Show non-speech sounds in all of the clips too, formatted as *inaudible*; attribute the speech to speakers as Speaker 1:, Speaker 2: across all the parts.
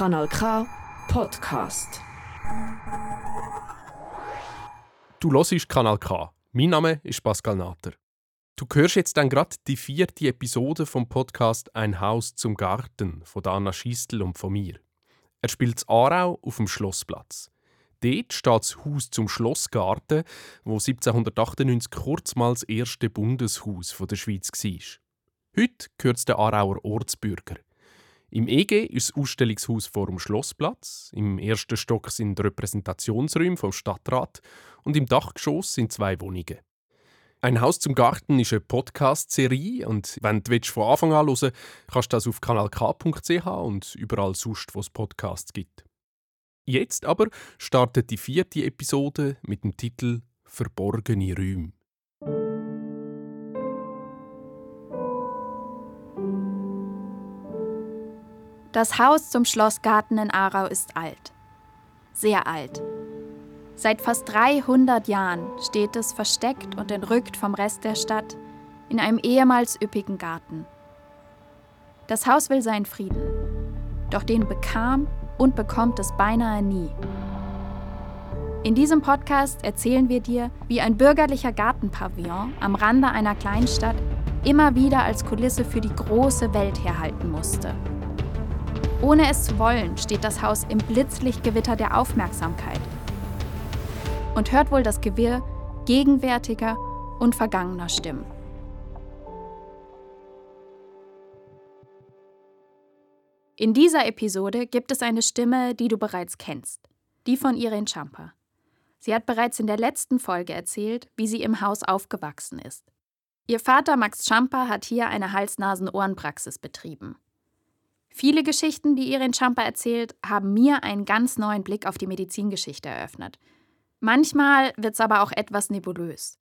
Speaker 1: Kanal K Podcast.
Speaker 2: Du hörst Kanal K. Mein Name ist Pascal Natter. Du hörst jetzt dann gerade die vierte Episode vom Podcast Ein Haus zum Garten von Anna Schistel und von mir. Er spielt Aarau auf dem Schlossplatz. Dort steht das Haus zum Schlossgarten, wo 1798 kurz mal das erste Bundeshaus der Schweiz war. Heute gehört es den Aarauer Ortsbürger. Im EG ist das Ausstellungshaus vor dem Schlossplatz. Im ersten Stock sind Repräsentationsräume vom Stadtrat und im Dachgeschoss sind zwei Wohnungen. Ein Haus zum Garten ist eine Podcast-Serie und wenn du von Anfang an hören kannst du das auf kanalk.ch und überall sonst, wo es Podcasts gibt. Jetzt aber startet die vierte Episode mit dem Titel Verborgene Räume.
Speaker 3: Das Haus zum Schlossgarten in Aarau ist alt. Sehr alt. Seit fast 300 Jahren steht es versteckt und entrückt vom Rest der Stadt in einem ehemals üppigen Garten. Das Haus will seinen Frieden, doch den bekam und bekommt es beinahe nie. In diesem Podcast erzählen wir dir, wie ein bürgerlicher Gartenpavillon am Rande einer Kleinstadt immer wieder als Kulisse für die große Welt herhalten musste. Ohne es zu wollen, steht das Haus im Blitzlichtgewitter der Aufmerksamkeit und hört wohl das Gewirr gegenwärtiger und vergangener Stimmen. In dieser Episode gibt es eine Stimme, die du bereits kennst, die von Irene Champa. Sie hat bereits in der letzten Folge erzählt, wie sie im Haus aufgewachsen ist. Ihr Vater Max Champa hat hier eine Hals-Nasen-Ohrenpraxis betrieben. Viele Geschichten, die Irene Champa erzählt, haben mir einen ganz neuen Blick auf die Medizingeschichte eröffnet. Manchmal wird es aber auch etwas nebulös.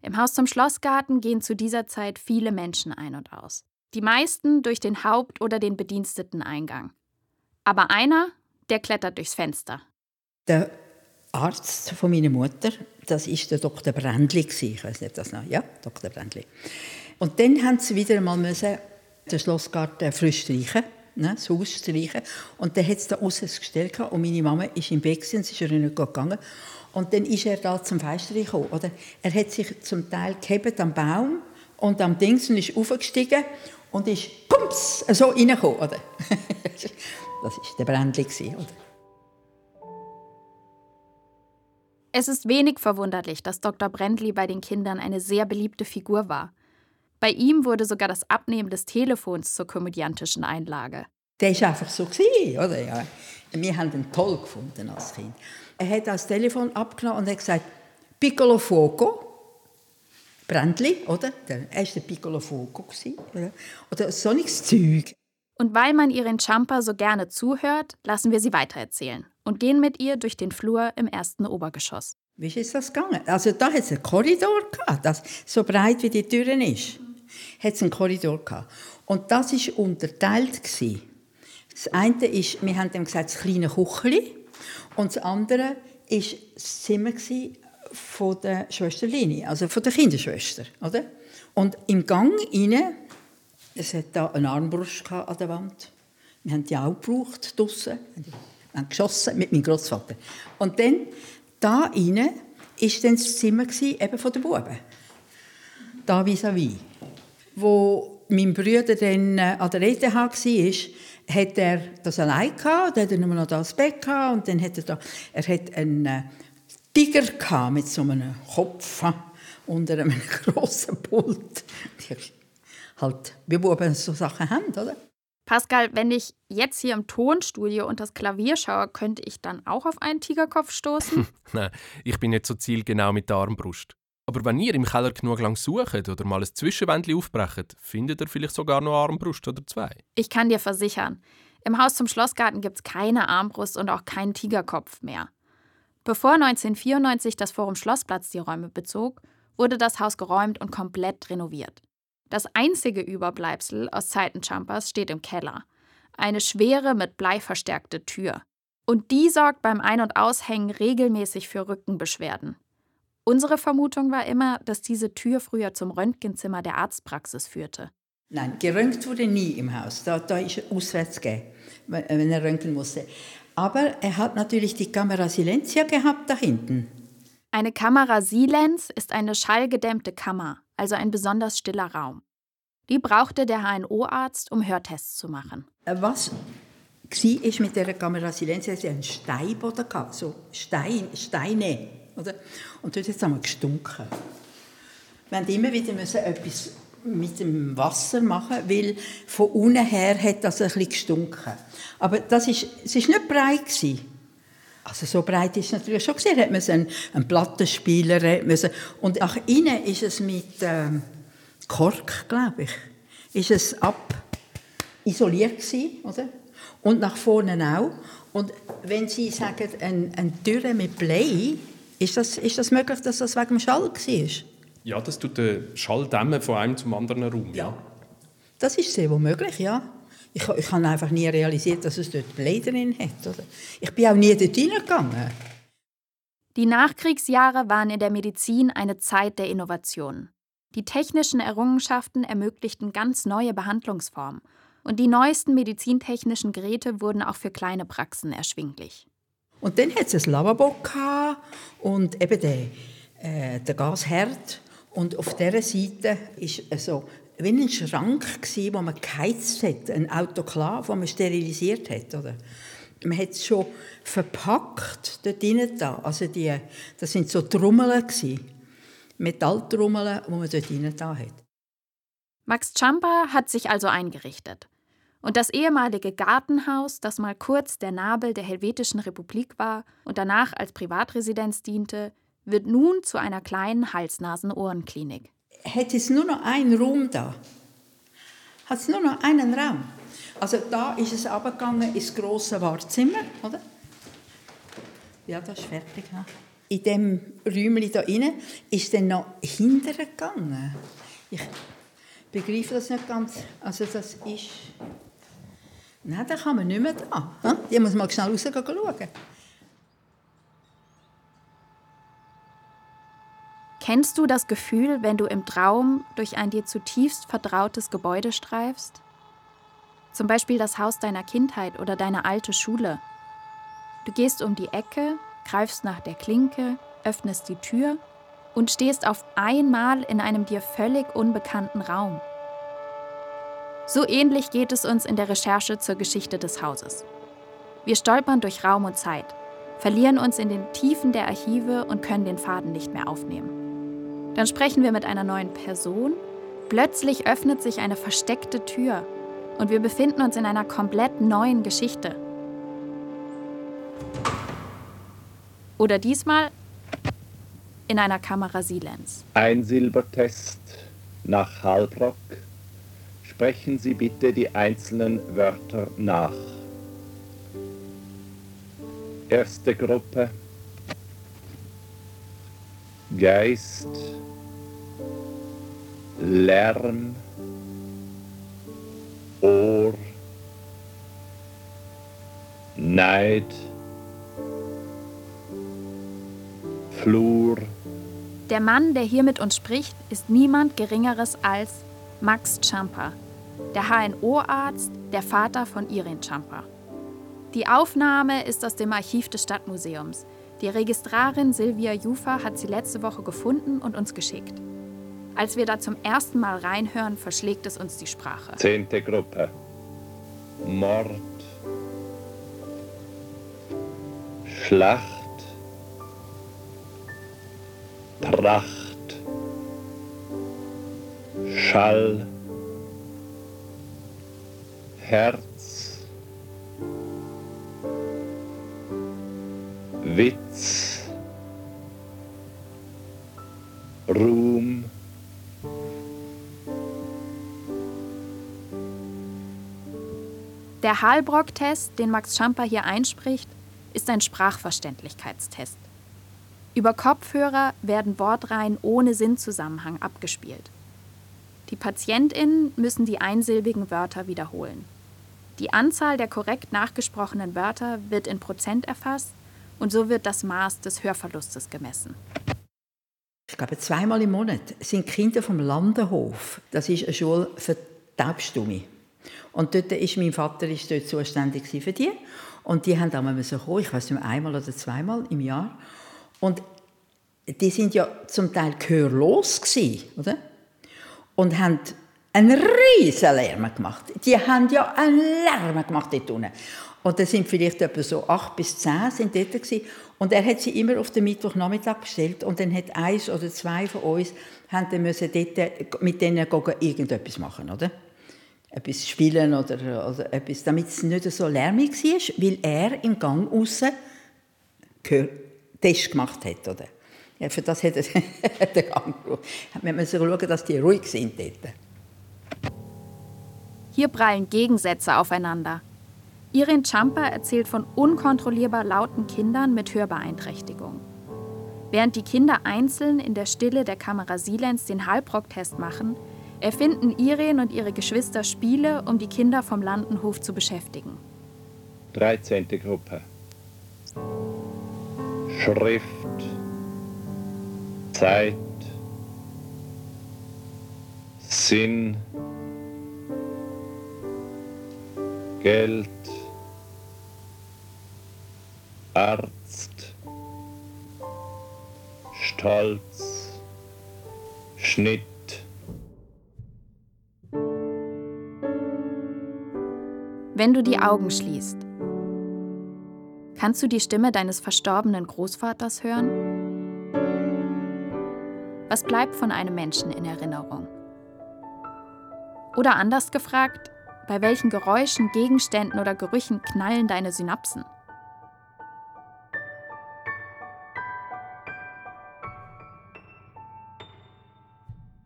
Speaker 3: Im Haus zum Schlossgarten gehen zu dieser Zeit viele Menschen ein und aus. Die meisten durch den Haupt- oder den Bediensteteneingang. Aber einer, der klettert durchs Fenster.
Speaker 4: Der Arzt von meiner Mutter, das ist der Dr. Brändli ich weiß nicht, das noch, ja, Dr. Brändli. Und dann haben sie wieder einmal müssen den Schlossgarten frisch streichen, ne, das Haus streichen. Und dann hat es da außen gestellt und meine Mama ist im Bett und ist er nicht gegangen. Und dann ist er da zum Fenster gekommen, oder? Er hat sich zum Teil gehebt am Baum und am Dings und ist aufgestiegen und ist pumps, so reingekommen, oder? *laughs* das war der Brändli, oder?
Speaker 3: Es ist wenig verwunderlich, dass Dr. Brändli bei den Kindern eine sehr beliebte Figur war. Bei ihm wurde sogar das Abnehmen des Telefons zur komödiantischen Einlage.
Speaker 4: Der war einfach so, oder? Ja. Wir haben ihn toll gefunden als Kind. Er hat das Telefon abgenommen und hat gesagt, Piccolo Fuoco, Brändli, oder? Er war der Piccolo Fogo. Oder, oder so nichts Zeug.
Speaker 3: Und weil man ihren Champa so gerne zuhört, lassen wir sie weitererzählen und gehen mit ihr durch den Flur im ersten Obergeschoss.
Speaker 4: Wie ist das gegangen? Also da hat es einen Korridor gehabt, das so breit wie die Türen ist. Hat es einen Korridor gehabt. Und das war unterteilt gewesen. Das eine ist, wir haben dem gesagt, das kleine Kuchli. Und das andere war das Zimmer von der Schwesterlinie, also von der Kinderschwester. Oder? Und im Gang rein, es hat da eine Armbrust an der Wand. Wir haben die auch gebraucht draussen. Wir haben geschossen mit meinem Großvater. Und dann, da war dann das Zimmer eben von der Buben. Da vis-à-vis. -vis. Wo mein Bruder dann äh, an der ETH war, hat er das allein gehabt, dann hat er nur noch das Bett gehabt und dann hat er da, er hat einen äh, Tiger gehabt mit so einem Kopf unter einem *laughs* grossen Pult. halt, wie Buben so Sachen haben, oder?
Speaker 3: Pascal, wenn ich jetzt hier im Tonstudio und das Klavier schaue, könnte ich dann auch auf einen Tigerkopf stoßen? *laughs*
Speaker 2: Nein, ich bin nicht so zielgenau mit der Armbrust. Aber wenn ihr im Keller genug lang sucht oder mal ein Zwischenwändchen aufbrecht, findet ihr vielleicht sogar noch Armbrust oder zwei.
Speaker 3: Ich kann dir versichern, im Haus zum Schlossgarten gibt es keine Armbrust und auch keinen Tigerkopf mehr. Bevor 1994 das Forum Schlossplatz die Räume bezog, wurde das Haus geräumt und komplett renoviert. Das einzige Überbleibsel aus Zeiten Champers steht im Keller. Eine schwere, mit Blei verstärkte Tür. Und die sorgt beim Ein- und Aushängen regelmäßig für Rückenbeschwerden. Unsere Vermutung war immer, dass diese Tür früher zum Röntgenzimmer der Arztpraxis führte.
Speaker 4: Nein, geröntgt wurde nie im Haus. Da, da ist er auswärts gegeben, wenn er röntgen musste. Aber er hat natürlich die Kamera Silencia gehabt da hinten.
Speaker 3: Eine Kamera Silens ist eine schallgedämmte Kammer, also ein besonders stiller Raum. Die brauchte der HNO-Arzt, um Hörtests zu machen.
Speaker 4: Äh, was war ist mit der Kamera Silencia, sie einen Steinboden gehabt, so Stein, Steine. Oder? Und dort hat es einmal gestunken. Wir mussten immer wieder etwas mit dem Wasser machen, weil von unten her hat das ein gestunken. Aber das ist, es war nicht breit. Gewesen. Also so breit ist es natürlich schon gesehen. Hat man einen, einen Plattenspieler müssen. und nach innen ist es mit ähm, Kork, glaube ich, ist es ab isoliert gewesen, oder? Und nach vorne auch. Und wenn Sie sagen, eine, eine Tür mit Blei, ist das, ist das möglich, dass das wegen dem Schall war?
Speaker 2: Ja, das tut den Schall dämmen von einem zum anderen Raum. Ja. ja.
Speaker 4: Das ist sehr wohl möglich, ja. Ich, ich habe einfach nie realisiert, dass es dort Blei drin hat. Oder? Ich bin auch nie dort hineingegangen.
Speaker 3: Die Nachkriegsjahre waren in der Medizin eine Zeit der Innovation. Die technischen Errungenschaften ermöglichten ganz neue Behandlungsformen und die neuesten medizintechnischen Geräte wurden auch für kleine Praxen erschwinglich.
Speaker 4: Und dann hat es ein Lavabo und eben den, äh, den Gasherd. Und auf dieser Seite ist so wie ein Schrank, gewesen, wo man geheizt hat, ein Autoklav, wo man sterilisiert hat. Oder? Man hat es schon verpackt dort. Da. Also die, das sind so Trommeln, Metalltrommeln, die man dort drinnen da hat.
Speaker 3: Max Champa hat sich also eingerichtet. Und das ehemalige Gartenhaus, das mal kurz der Nabel der Helvetischen Republik war und danach als Privatresidenz diente, wird nun zu einer kleinen Hals-Nasen-Ohren-Klinik
Speaker 4: hat es nur noch einen Raum da. Hat es nur noch einen Raum. Also da ist es abgegangen ins große Wartezimmer, oder? Ja, das ist fertig. Ja. In dem Räumchen da inne ist dann noch hinterher gegangen. Ich begreife das nicht ganz. Also das ist... Nein, da kann man nicht mehr da. Die muss mal schnell rausgehen schauen.
Speaker 3: Kennst du das Gefühl, wenn du im Traum durch ein dir zutiefst vertrautes Gebäude streifst? Zum Beispiel das Haus deiner Kindheit oder deine alte Schule. Du gehst um die Ecke, greifst nach der Klinke, öffnest die Tür und stehst auf einmal in einem dir völlig unbekannten Raum. So ähnlich geht es uns in der Recherche zur Geschichte des Hauses. Wir stolpern durch Raum und Zeit, verlieren uns in den Tiefen der Archive und können den Faden nicht mehr aufnehmen. Dann sprechen wir mit einer neuen Person. Plötzlich öffnet sich eine versteckte Tür und wir befinden uns in einer komplett neuen Geschichte. Oder diesmal in einer Kamera Silens.
Speaker 5: Ein Silbertest nach Halbrock. Sprechen Sie bitte die einzelnen Wörter nach. Erste Gruppe. Geist. Lärm, Ohr, Neid, Flur.
Speaker 3: Der Mann, der hier mit uns spricht, ist niemand Geringeres als Max Champa, der HNO-Arzt, der Vater von Irin Champa. Die Aufnahme ist aus dem Archiv des Stadtmuseums. Die Registrarin Silvia Jufa hat sie letzte Woche gefunden und uns geschickt. Als wir da zum ersten Mal reinhören, verschlägt es uns die Sprache.
Speaker 5: Zehnte Gruppe. Mord. Schlacht. Pracht. Schall. Herz. Witz. Ruhm.
Speaker 3: Der Halbrock-Test, den Max Schamper hier einspricht, ist ein Sprachverständlichkeitstest. Über Kopfhörer werden Wortreihen ohne Sinnzusammenhang abgespielt. Die PatientInnen müssen die einsilbigen Wörter wiederholen. Die Anzahl der korrekt nachgesprochenen Wörter wird in Prozent erfasst und so wird das Maß des Hörverlustes gemessen.
Speaker 4: Ich glaube, zweimal im Monat sind Kinder vom Landenhof, das ist eine Schule für taubstumme. Und dort ist mein Vater ist dort zuständig für die. Und die haben einmal kommen, ich weiß nicht einmal oder zweimal im Jahr. Und die sind ja zum Teil gehörlos gewesen, oder? Und haben einen riesen Lärm gemacht. Die haben ja einen Lärm gemacht dort unten. Und da sind vielleicht etwa so acht bis zehn sind dort gewesen. Und er hat sie immer auf den Mittwochnachmittag bestellt. Und dann hat eins oder zwei von uns haben dann müssen dort mit denen irgendetwas machen, oder? Etwas spielen oder, oder etwas, damit es nicht so lärmig war, weil er im Gang außen Test gemacht hat, oder? Ja, für das hat er *laughs* den Gang gebraucht. Wir müssen schauen, dass die ruhig sind dort.
Speaker 3: Hier prallen Gegensätze aufeinander. Irin Champa erzählt von unkontrollierbar lauten Kindern mit Hörbeeinträchtigung. Während die Kinder einzeln in der Stille der Kamera Silens den Halbrock-Test machen, erfinden Irene und ihre Geschwister Spiele, um die Kinder vom Landenhof zu beschäftigen.
Speaker 5: 13. Gruppe. Schrift. Zeit. Sinn. Geld. Arzt, Stolz, Schnitt.
Speaker 3: Wenn du die Augen schließt, kannst du die Stimme deines verstorbenen Großvaters hören? Was bleibt von einem Menschen in Erinnerung? Oder anders gefragt, bei welchen Geräuschen, Gegenständen oder Gerüchen knallen deine Synapsen?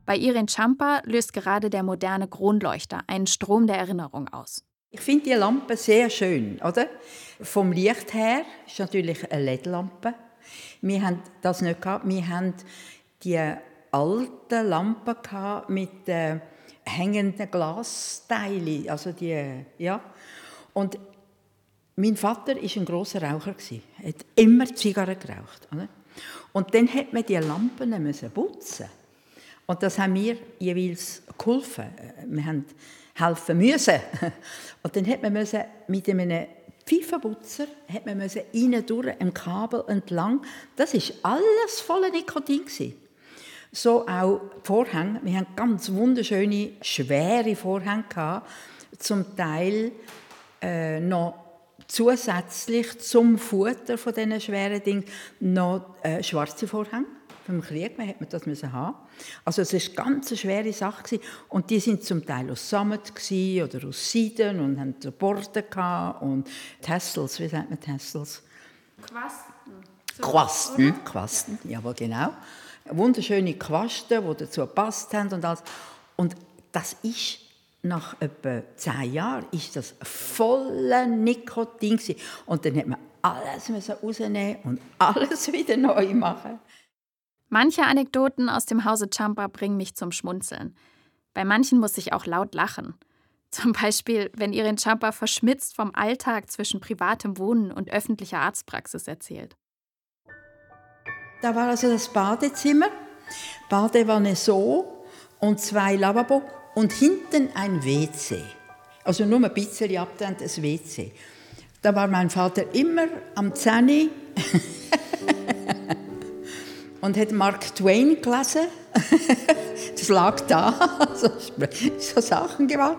Speaker 3: Bei Irin Champa löst gerade der moderne Kronleuchter einen Strom der Erinnerung aus.
Speaker 4: Ich finde die Lampe sehr schön, oder? Vom Licht her ist natürlich eine LED-Lampe. Wir haben das nicht gehabt. Wir haben die alten Lampen mit äh, hängenden Glasteilen, also die, ja. Und mein Vater ist ein großer Raucher Er hat immer Zigarren geraucht, oder? Und dann hat man die Lampen putzen und das haben wir jeweils geholfen. Wir haben helfen müssen. *laughs* Und dann hat man müssen mit einem Pfeifenputzer hat man müssen durch ein Kabel entlang. Das ist alles voller Nikotin gewesen. So auch Vorhänge. Wir haben ganz wunderschöne, schwere Vorhänge gehabt. Zum Teil äh, noch zusätzlich zum Futter von diesen schweren Dingen noch äh, schwarze Vorhänge vom Krieg, man hat das müssen haben. Also es ist ganz eine schwere Sache und die sind zum Teil aus Sammet oder aus Seiden und haben Borde und Tassels, wie sagt man Tassels?
Speaker 3: Quasten.
Speaker 4: So, Quasten, oder? Quasten, jawohl genau. Wunderschöne Quasten, die dazu gepasst haben und alles. Und das ist nach etwa zehn Jahren ist das voller Nikotin und dann hat man alles rausnehmen und alles *laughs* wieder neu machen.
Speaker 3: Manche Anekdoten aus dem Hause Champa bringen mich zum Schmunzeln. Bei manchen muss ich auch laut lachen. *laughs* Zum Beispiel, wenn Irin Champa verschmitzt vom Alltag zwischen privatem Wohnen und öffentlicher Arztpraxis erzählt.
Speaker 4: Da war also das Badezimmer, Badewanne so und zwei Lavabo und hinten ein WC. Also nur ein bisschen abtrennt das WC. Da war mein Vater immer am Zähne *laughs* und hat Mark Twain gelesen. *laughs* das lag da, so, *laughs* so Sachen gemacht.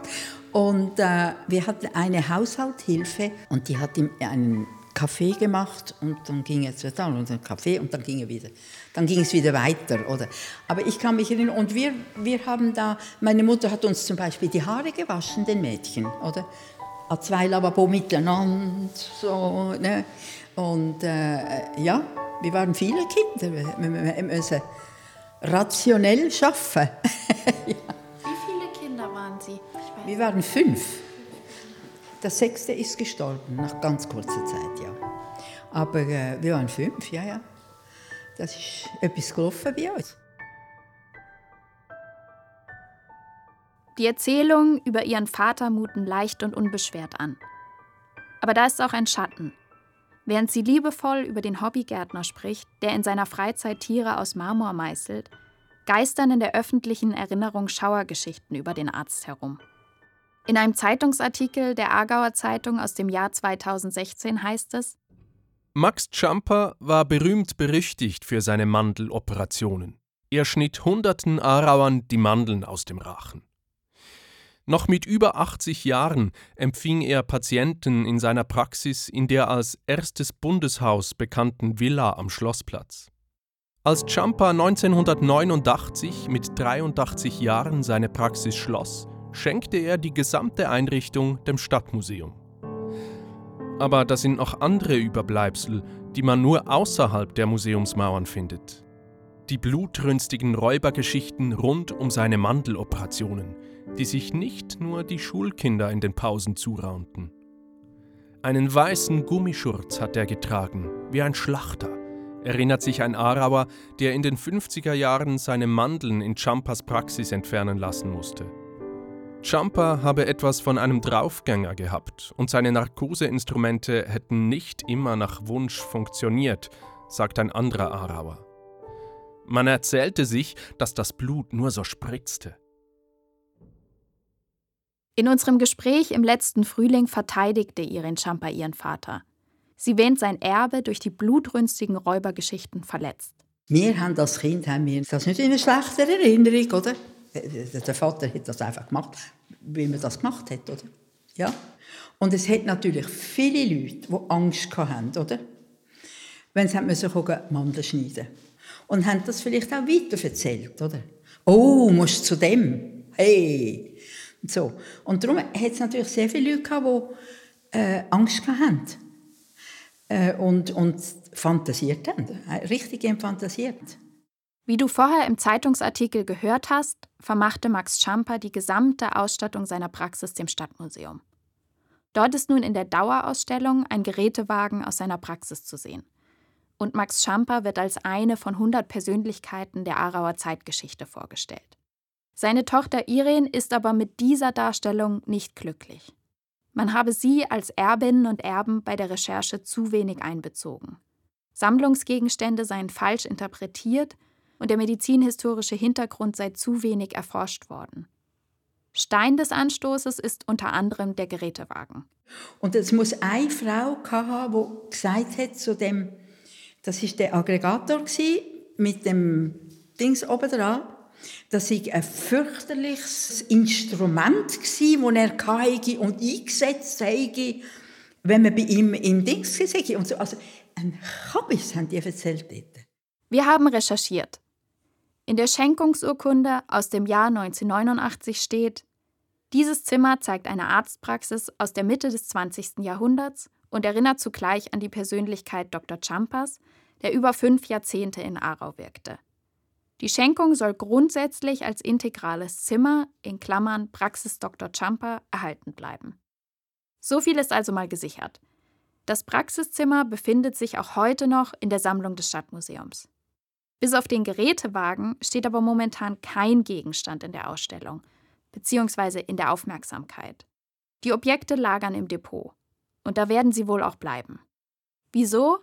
Speaker 4: Und äh, wir hatten eine Haushalthilfe und die hat ihm einen Kaffee gemacht und dann ging es wieder und einen Kaffee und dann ging er wieder. Dann ging es wieder weiter, oder? Aber ich kann mich erinnern und wir, wir haben da, meine Mutter hat uns zum Beispiel die Haare gewaschen, den Mädchen, oder? An zwei Lavabo miteinander, so, ne? Und äh, ja, wir waren viele Kinder. Wir müssen rationell arbeiten. *laughs*
Speaker 3: ja. Wie viele Kinder waren Sie?
Speaker 4: Wir waren fünf. Das sechste ist gestorben, nach ganz kurzer Zeit, ja. Aber äh, wir waren fünf, ja, ja. Das ist etwas gelaufen bei uns.
Speaker 3: Die Erzählungen über ihren Vater muten leicht und unbeschwert an. Aber da ist auch ein Schatten. Während sie liebevoll über den Hobbygärtner spricht, der in seiner Freizeit Tiere aus Marmor meißelt, geistern in der öffentlichen Erinnerung Schauergeschichten über den Arzt herum. In einem Zeitungsartikel der Aargauer Zeitung aus dem Jahr 2016 heißt es,
Speaker 2: Max Champer war berühmt berüchtigt für seine Mandeloperationen. Er schnitt hunderten Aarauern die Mandeln aus dem Rachen. Noch mit über 80 Jahren empfing er Patienten in seiner Praxis in der als erstes Bundeshaus bekannten Villa am Schlossplatz. Als Champa 1989 mit 83 Jahren seine Praxis schloss, schenkte er die gesamte Einrichtung dem Stadtmuseum. Aber da sind noch andere Überbleibsel, die man nur außerhalb der Museumsmauern findet. Die blutrünstigen Räubergeschichten rund um seine Mandeloperationen, die sich nicht nur die Schulkinder in den Pausen zuraunten. Einen weißen Gummischurz hat er getragen, wie ein Schlachter, erinnert sich ein Aarauer, der in den 50er Jahren seine Mandeln in Champas Praxis entfernen lassen musste. Champa habe etwas von einem Draufgänger gehabt und seine Narkoseinstrumente hätten nicht immer nach Wunsch funktioniert, sagt ein anderer Aarauer. Man erzählte sich, dass das Blut nur so spritzte.
Speaker 3: In unserem Gespräch im letzten Frühling verteidigte Irin Champa ihren Vater. Sie wähnt sein Erbe durch die blutrünstigen Räubergeschichten verletzt.
Speaker 4: Wir haben als Kind haben wir das nicht in einer schlechten Erinnerung, oder? Der Vater hat das einfach gemacht, wie man das gemacht hat, oder? Ja. Und es hat natürlich viele Leute, die Angst hatten, oder? Wenn sie müssen Mandeln schneiden Und haben das vielleicht auch weiter erzählt, oder? Oh, musst zu dem? Hey! Und, so. und darum hat es natürlich sehr viele Leute gehabt, die äh, Angst hatten. Äh, und, und fantasiert haben. Richtig fantasiert.
Speaker 3: Wie du vorher im Zeitungsartikel gehört hast, vermachte Max Schamper die gesamte Ausstattung seiner Praxis dem Stadtmuseum. Dort ist nun in der Dauerausstellung ein Gerätewagen aus seiner Praxis zu sehen. Und Max Schamper wird als eine von 100 Persönlichkeiten der Aarauer Zeitgeschichte vorgestellt. Seine Tochter Irene ist aber mit dieser Darstellung nicht glücklich. Man habe sie als Erbinnen und Erben bei der Recherche zu wenig einbezogen. Sammlungsgegenstände seien falsch interpretiert und der medizinhistorische Hintergrund sei zu wenig erforscht worden. Stein des Anstoßes ist unter anderem der Gerätewagen.
Speaker 4: Und es muss eine Frau haben, die gesagt hat zu dem, das ist der Aggregator mit dem Dings oben dran, das war ein fürchterliches Instrument, das er hatte und eingesetzt habe, wenn man bei ihm im Dings war. Und so. Also ein Kabis haben die erzählt dort.
Speaker 3: Wir haben recherchiert. In der Schenkungsurkunde aus dem Jahr 1989 steht, dieses Zimmer zeigt eine Arztpraxis aus der Mitte des 20. Jahrhunderts und erinnert zugleich an die Persönlichkeit Dr. Champas, der über fünf Jahrzehnte in Aarau wirkte. Die Schenkung soll grundsätzlich als integrales Zimmer in Klammern Praxis Dr. Champa erhalten bleiben. So viel ist also mal gesichert. Das Praxiszimmer befindet sich auch heute noch in der Sammlung des Stadtmuseums. Bis auf den Gerätewagen steht aber momentan kein Gegenstand in der Ausstellung, beziehungsweise in der Aufmerksamkeit. Die Objekte lagern im Depot. Und da werden sie wohl auch bleiben. Wieso?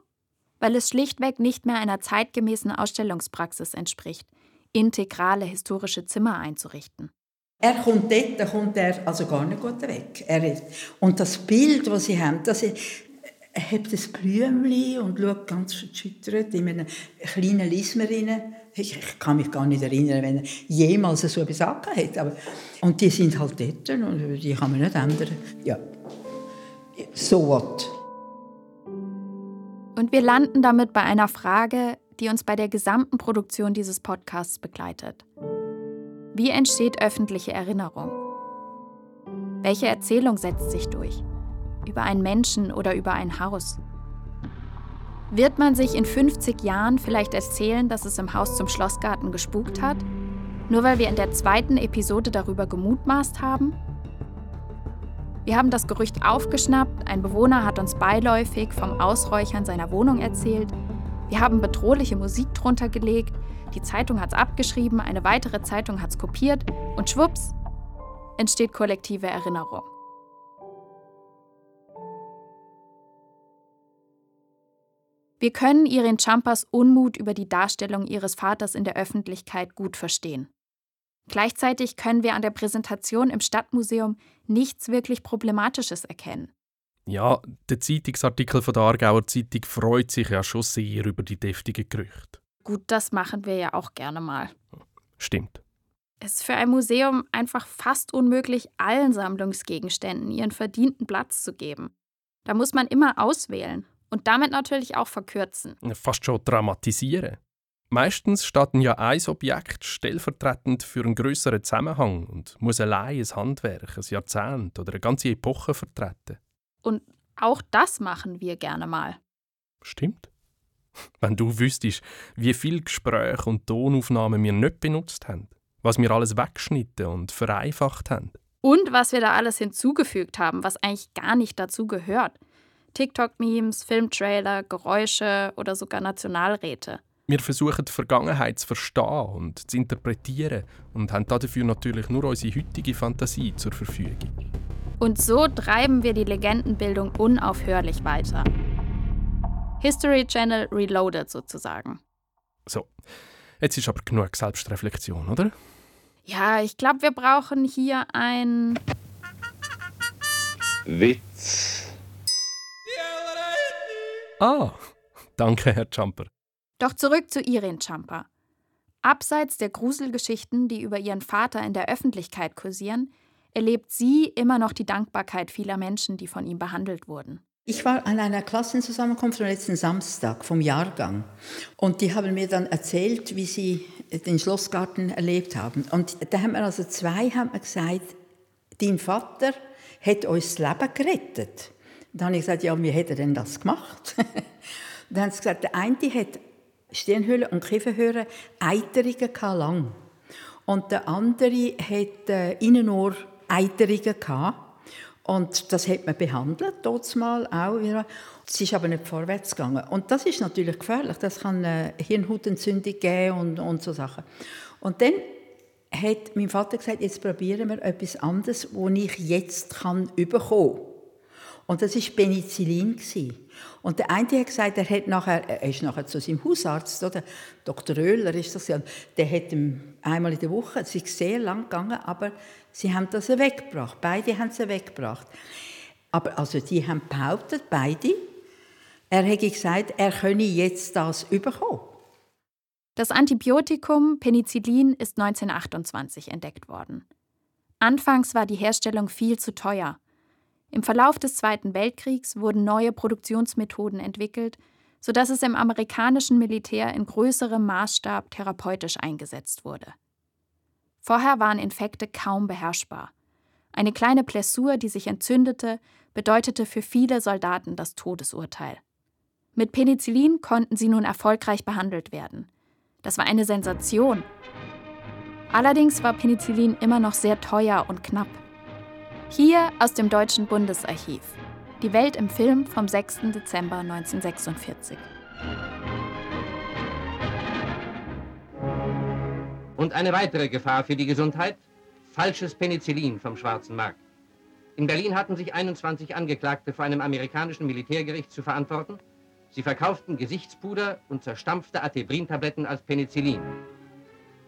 Speaker 3: Weil es schlichtweg nicht mehr einer zeitgemäßen Ausstellungspraxis entspricht, integrale historische Zimmer einzurichten.
Speaker 4: Er kommt dort, da kommt er also gar nicht gut weg. Er ist, und das Bild, das sie haben, das ist, er hat ein Blümchen und schaut ganz verschüttert in einem kleinen Lismer rein. Ich, ich, kann mich gar nicht erinnern, wenn er jemals so etwas hat. Aber, und die sind halt dort und die kann man nicht ändern. Ja, so what.
Speaker 3: Und wir landen damit bei einer Frage, die uns bei der gesamten Produktion dieses Podcasts begleitet. Wie entsteht öffentliche Erinnerung? Welche Erzählung setzt sich durch? Über einen Menschen oder über ein Haus? Wird man sich in 50 Jahren vielleicht erzählen, dass es im Haus zum Schlossgarten gespukt hat? Nur weil wir in der zweiten Episode darüber gemutmaßt haben? Wir haben das Gerücht aufgeschnappt, ein Bewohner hat uns beiläufig vom Ausräuchern seiner Wohnung erzählt, wir haben bedrohliche Musik drunter gelegt, die Zeitung hat es abgeschrieben, eine weitere Zeitung hat es kopiert und schwupps entsteht kollektive Erinnerung. Wir können Irin Champas Unmut über die Darstellung ihres Vaters in der Öffentlichkeit gut verstehen. Gleichzeitig können wir an der Präsentation im Stadtmuseum nichts wirklich Problematisches erkennen.
Speaker 2: Ja, der Zeitungsartikel von der Aargauer Zeitung freut sich ja schon sehr über die deftigen Gerüchte.
Speaker 3: Gut, das machen wir ja auch gerne mal.
Speaker 2: Stimmt.
Speaker 3: Es ist für ein Museum einfach fast unmöglich, allen Sammlungsgegenständen ihren verdienten Platz zu geben. Da muss man immer auswählen und damit natürlich auch verkürzen.
Speaker 2: Fast schon dramatisieren. Meistens steht ja ein Objekt stellvertretend für einen größeren Zusammenhang und muss allein ein Handwerk, ein Jahrzehnt oder eine ganze Epoche vertreten.
Speaker 3: Und auch das machen wir gerne mal.
Speaker 2: Stimmt. *laughs* Wenn du wüsstest, wie viele Gespräche und Tonaufnahmen wir nicht benutzt haben, was wir alles weggeschnitten und vereinfacht haben.
Speaker 3: Und was wir da alles hinzugefügt haben, was eigentlich gar nicht dazu gehört. TikTok-Memes, Filmtrailer, Geräusche oder sogar Nationalräte.
Speaker 2: Wir versuchen die Vergangenheit zu verstehen und zu interpretieren und haben dafür natürlich nur unsere heutige Fantasie zur Verfügung.
Speaker 3: Und so treiben wir die Legendenbildung unaufhörlich weiter. History Channel Reloaded sozusagen.
Speaker 2: So, jetzt ist aber genug Selbstreflexion, oder?
Speaker 3: Ja, ich glaube, wir brauchen hier ein
Speaker 5: Witz.
Speaker 2: Ah, *laughs* danke, Herr Jumper.
Speaker 3: Doch zurück zu Irene Champer. Abseits der Gruselgeschichten, die über ihren Vater in der Öffentlichkeit kursieren, erlebt sie immer noch die Dankbarkeit vieler Menschen, die von ihm behandelt wurden.
Speaker 4: Ich war an einer Klassenzusammenkunft am letzten Samstag vom Jahrgang und die haben mir dann erzählt, wie sie den Schlossgarten erlebt haben. Und da haben wir also zwei haben mir gesagt, dein Vater hat uns das Leben gerettet. Dann habe ich gesagt, ja, wie er denn das gemacht? *laughs* dann haben sie gesagt, der eine hat Stirnhöhle und Kieferhöhle Eiterungen lang. Und der andere hat äh, Innenohr Eiterungen gehabt. Und das hat man behandelt, mal auch. Es ist aber nicht vorwärts gegangen. Und das ist natürlich gefährlich. Das kann eine Hirnhautentzündung geben und, und so Sachen. Und dann hat mein Vater gesagt, jetzt probieren wir etwas anderes, das ich jetzt kann bekommen kann. Und das war Penicillin. Und der eine hat gesagt, er, hat nachher, er ist nachher zu seinem Hausarzt, oder? Dr. Oehler ist das ja, der hat ihm einmal in der Woche, es ist sehr lang gegangen, aber sie haben das weggebracht. Beide haben sie weggebracht. Aber also die haben behauptet, beide, er hätte gesagt, er könne jetzt das bekommen.
Speaker 3: Das Antibiotikum Penicillin ist 1928 entdeckt worden. Anfangs war die Herstellung viel zu teuer. Im Verlauf des Zweiten Weltkriegs wurden neue Produktionsmethoden entwickelt, sodass es im amerikanischen Militär in größerem Maßstab therapeutisch eingesetzt wurde. Vorher waren Infekte kaum beherrschbar. Eine kleine Blessur, die sich entzündete, bedeutete für viele Soldaten das Todesurteil. Mit Penicillin konnten sie nun erfolgreich behandelt werden. Das war eine Sensation. Allerdings war Penicillin immer noch sehr teuer und knapp. Hier aus dem Deutschen Bundesarchiv. Die Welt im Film vom 6. Dezember 1946.
Speaker 6: Und eine weitere Gefahr für die Gesundheit? Falsches Penicillin vom schwarzen Markt. In Berlin hatten sich 21 Angeklagte vor einem amerikanischen Militärgericht zu verantworten. Sie verkauften Gesichtspuder und zerstampfte Athebrin-Tabletten als Penicillin.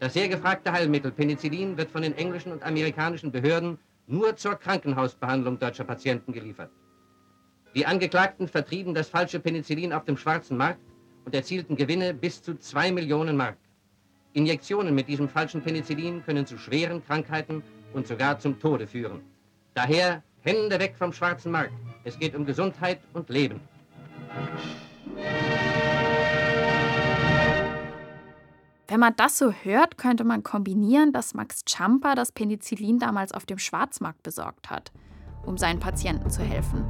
Speaker 6: Das sehr gefragte Heilmittel Penicillin wird von den englischen und amerikanischen Behörden nur zur Krankenhausbehandlung deutscher Patienten geliefert. Die Angeklagten vertrieben das falsche Penicillin auf dem schwarzen Markt und erzielten Gewinne bis zu 2 Millionen Mark. Injektionen mit diesem falschen Penicillin können zu schweren Krankheiten und sogar zum Tode führen. Daher Hände weg vom schwarzen Markt. Es geht um Gesundheit und Leben.
Speaker 3: Wenn man das so hört, könnte man kombinieren, dass Max Champa das Penicillin damals auf dem Schwarzmarkt besorgt hat, um seinen Patienten zu helfen.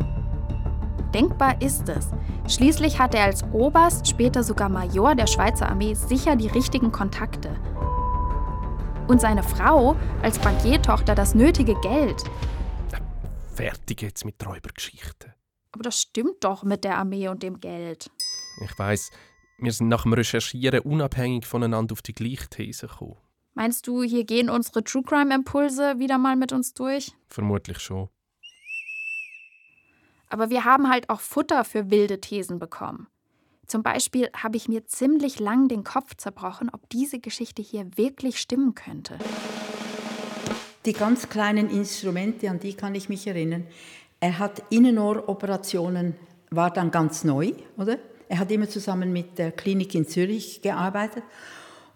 Speaker 3: Denkbar ist es. Schließlich hat er als Oberst, später sogar Major der Schweizer Armee sicher die richtigen Kontakte. Und seine Frau als Bankiertochter das nötige Geld.
Speaker 2: Fertig jetzt mit Räubergeschichten.
Speaker 3: Aber das stimmt doch mit der Armee und dem Geld.
Speaker 2: Ich weiß, wir sind nach dem Recherchieren unabhängig voneinander auf die gleiche These gekommen.
Speaker 3: Meinst du, hier gehen unsere True Crime Impulse wieder mal mit uns durch?
Speaker 2: Vermutlich schon.
Speaker 3: Aber wir haben halt auch Futter für wilde Thesen bekommen. Zum Beispiel habe ich mir ziemlich lang den Kopf zerbrochen, ob diese Geschichte hier wirklich stimmen könnte.
Speaker 4: Die ganz kleinen Instrumente, an die kann ich mich erinnern. Er hat Innenohroperationen, war dann ganz neu, oder? Er hat immer zusammen mit der Klinik in Zürich gearbeitet.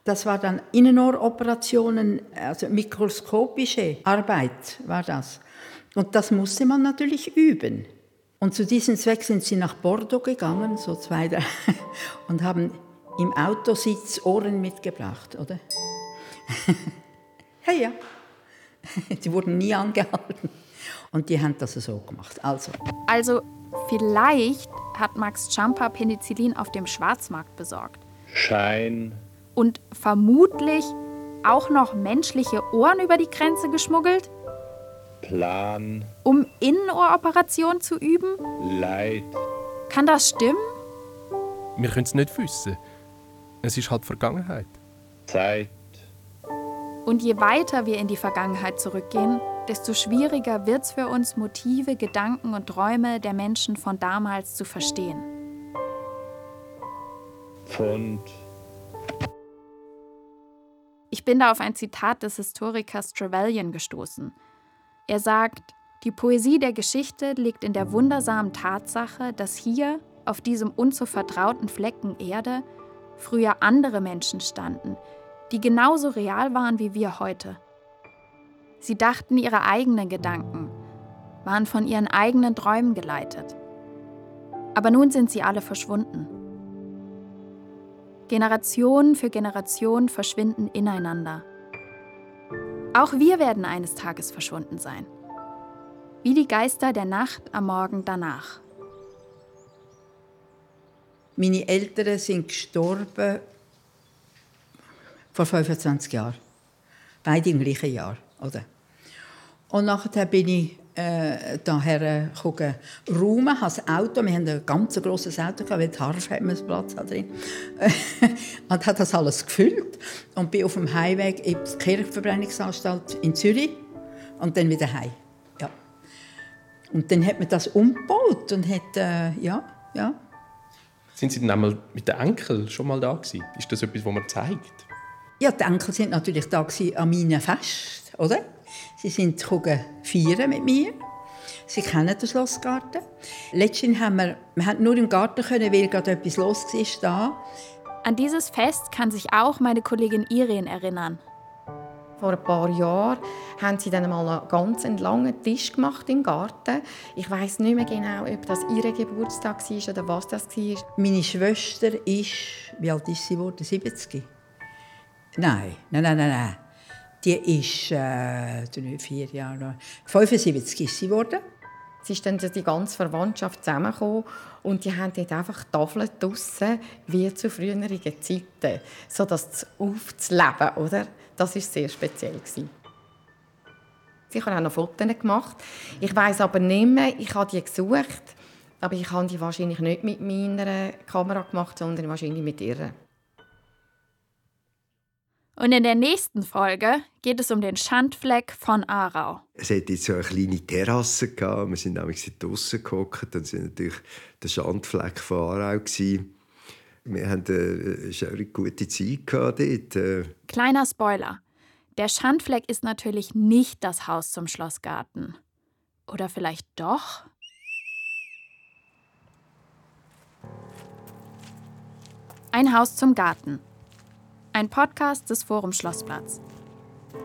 Speaker 4: Das war dann Innenohroperationen, also mikroskopische Arbeit war das. Und das musste man natürlich üben. Und zu diesem Zweck sind sie nach Bordeaux gegangen, so zwei, drei, *laughs* und haben im Autositz Ohren mitgebracht, oder? *laughs* ja, ja. *laughs* Die wurden nie angehalten. Und die haben das so gemacht. Also,
Speaker 3: Also vielleicht hat Max Champa Penicillin auf dem Schwarzmarkt besorgt.
Speaker 5: Schein,
Speaker 3: Und vermutlich auch noch menschliche Ohren über die Grenze geschmuggelt,
Speaker 5: Plan,
Speaker 3: um Innenohroperationen zu üben?
Speaker 5: Leid,
Speaker 3: Kann das stimmen?
Speaker 2: Wir können es nicht wissen. Es ist halt Vergangenheit.
Speaker 5: Zeit,
Speaker 3: Und je weiter wir in die Vergangenheit zurückgehen, desto schwieriger wird es für uns, Motive, Gedanken und Träume der Menschen von damals zu verstehen.
Speaker 5: Pfund,
Speaker 3: Ich bin da auf ein Zitat des Historikers Trevelyan gestoßen. Er sagt, die Poesie der Geschichte liegt in der wundersamen Tatsache, dass hier, auf diesem uns so vertrauten Flecken Erde, früher andere Menschen standen, die genauso real waren wie wir heute. Sie dachten ihre eigenen Gedanken, waren von ihren eigenen Träumen geleitet. Aber nun sind sie alle verschwunden. Generation für Generation verschwinden ineinander. Auch wir werden eines Tages verschwunden sein. Wie die Geister der Nacht am Morgen danach.
Speaker 4: meine Eltern sind gestorben vor 25 Jahren. Beide im gleichen Jahr, oder? Und nachher bin ich äh, daher gucken, habe das Auto, wir haben ein ganz grosses Auto, gehabt, weil die Harf hat *laughs* man Platz drin. und hat das alles gefüllt und bin auf dem Heimweg in die Kirchverbrennungsanstalt in Zürich und dann wieder heim. Ja. Und dann hat man das umgebaut und hat, äh, ja, ja.
Speaker 2: Sind Sie dann einmal mit den Enkeln schon mal da gewesen? Ist das etwas, was man zeigt?
Speaker 4: Ja, die Enkel sind natürlich da gewesen an meinem Fest, oder? Sie sind feiern mit mir. Sie kennen den Schlossgarten. Letztens haben wir, wir haben nur im Garten können, weil gerade etwas los war da.
Speaker 3: An dieses Fest kann sich auch meine Kollegin Irene erinnern.
Speaker 7: Vor ein paar Jahren haben sie dann mal einen ganz langen Tisch gemacht im Garten. Ich weiß nicht mehr genau, ob das ihr Geburtstag war oder was das war.
Speaker 4: Meine Schwester ist, wie alt ist sie geworden? 70? Nein, nein, nein, nein, nein. Die ist äh, drei, vier Jahre, 75 ist sie geworden.
Speaker 7: Es ist dann die ganze Verwandtschaft zusammengekommen und die haben dort einfach Tafeln draussen, wie zu früheren Zeiten, so das aufzuleben, oder? Das war sehr speziell. gewesen. Ich habe auch noch Fotos gemacht. Ich weiß aber nicht mehr, ich habe die gesucht, aber ich habe die wahrscheinlich nicht mit meiner Kamera gemacht, sondern wahrscheinlich mit ihrer.
Speaker 3: Und in der nächsten Folge geht es um den Schandfleck von Aarau.
Speaker 8: Es hatte jetzt so eine kleine Terrasse. Gehabt. Wir sind nämlich draußen gehockt. Dann sind natürlich der Schandfleck von Aarau. Gewesen. Wir hatten eine schöne gute Zeit gehabt dort. Äh,
Speaker 3: Kleiner Spoiler. Der Schandfleck ist natürlich nicht das Haus zum Schlossgarten. Oder vielleicht doch? Ein Haus zum Garten. Ein Podcast des Forum Schlossplatz.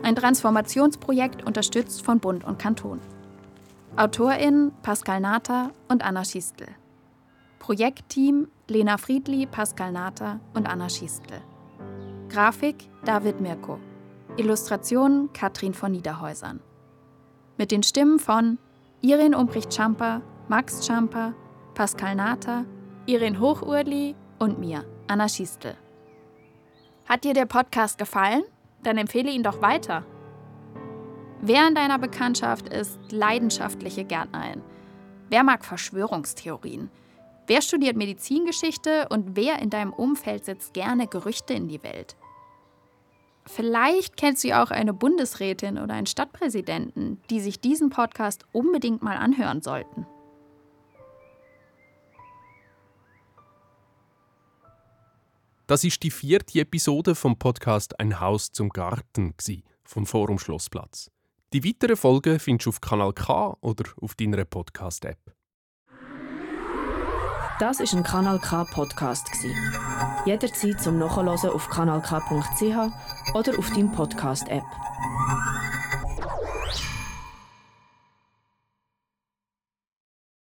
Speaker 3: Ein Transformationsprojekt unterstützt von Bund und Kanton. AutorInnen Pascal Nata und Anna Schistel. Projektteam Lena Friedli, Pascal Nata und Anna Schistel. Grafik David Mirko. Illustrationen Katrin von Niederhäusern. Mit den Stimmen von Irene Umbricht-Schamper, Max Schamper, Pascal Nata, Irene Hochurli und mir, Anna Schistel. Hat dir der Podcast gefallen? Dann empfehle ihn doch weiter. Wer in deiner Bekanntschaft ist leidenschaftliche Gärtnerin? Wer mag Verschwörungstheorien? Wer studiert Medizingeschichte und wer in deinem Umfeld setzt gerne Gerüchte in die Welt? Vielleicht kennst du auch eine Bundesrätin oder einen Stadtpräsidenten, die sich diesen Podcast unbedingt mal anhören sollten.
Speaker 2: Das ist die vierte Episode vom Podcast Ein Haus zum Garten vom Forum Schlossplatz. Die weiteren Folgen findest du auf Kanal K oder auf deiner Podcast-App.
Speaker 1: Das ist ein Kanal K Podcast. Jederzeit zum Nachhören auf kanalk.ch oder auf deinem Podcast App.